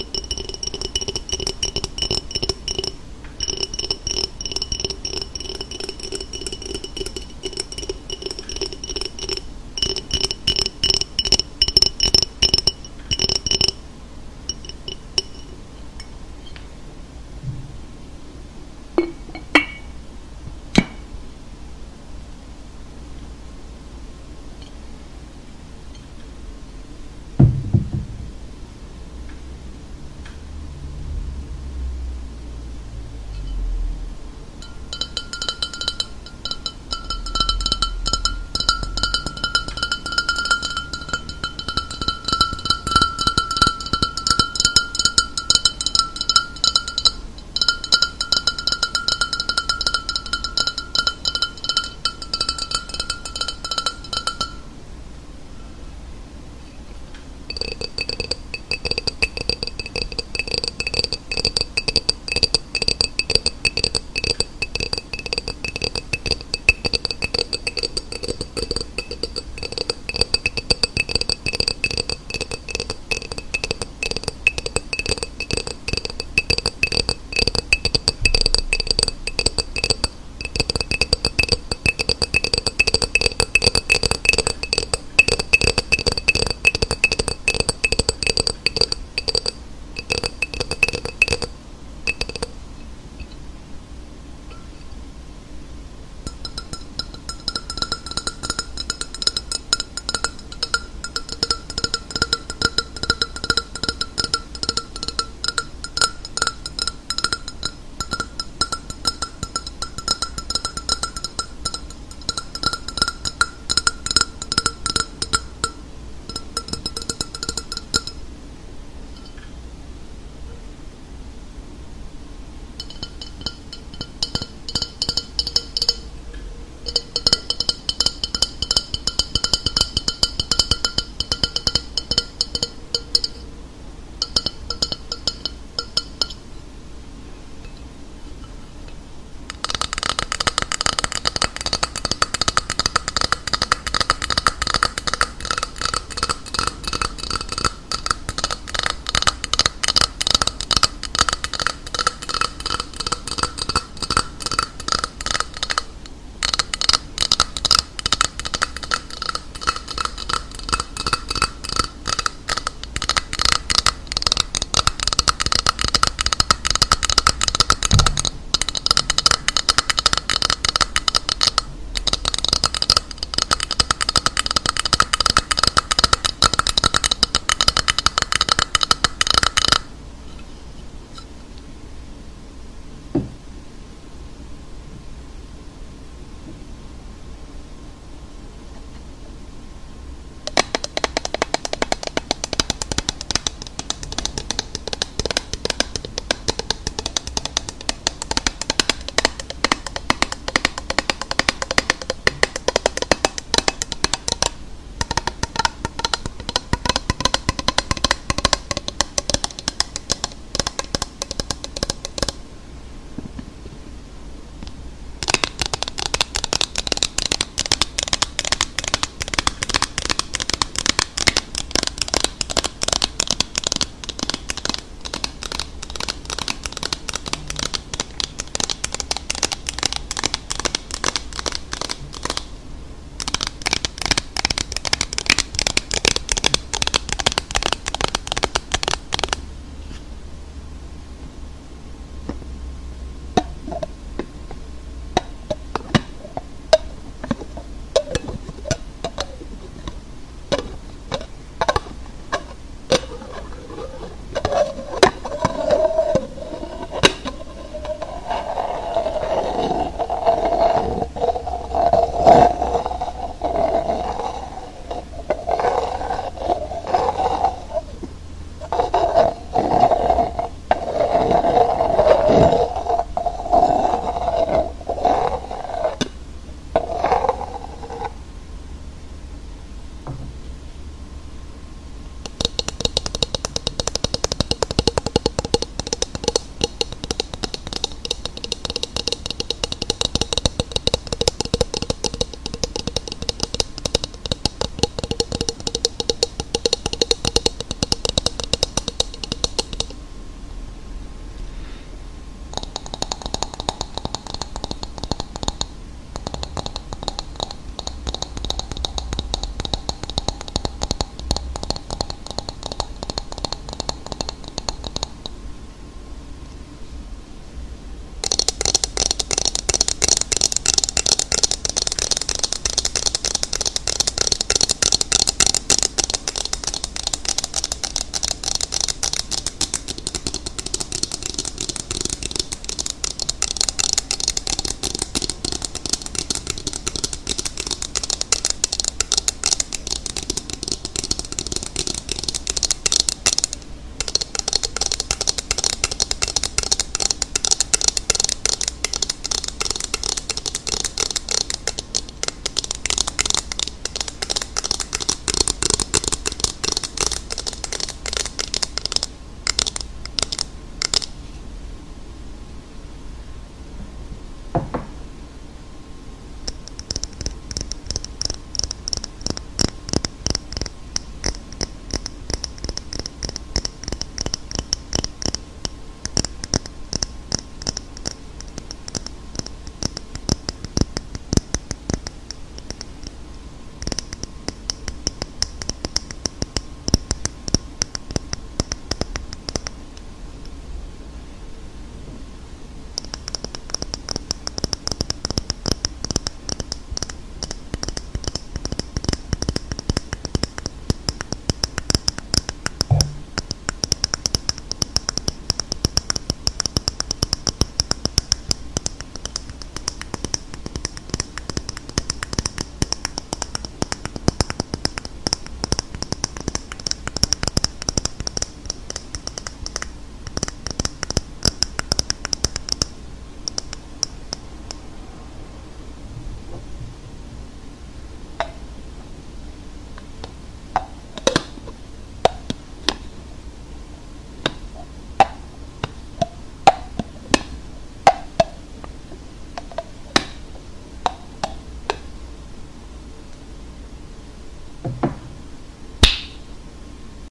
you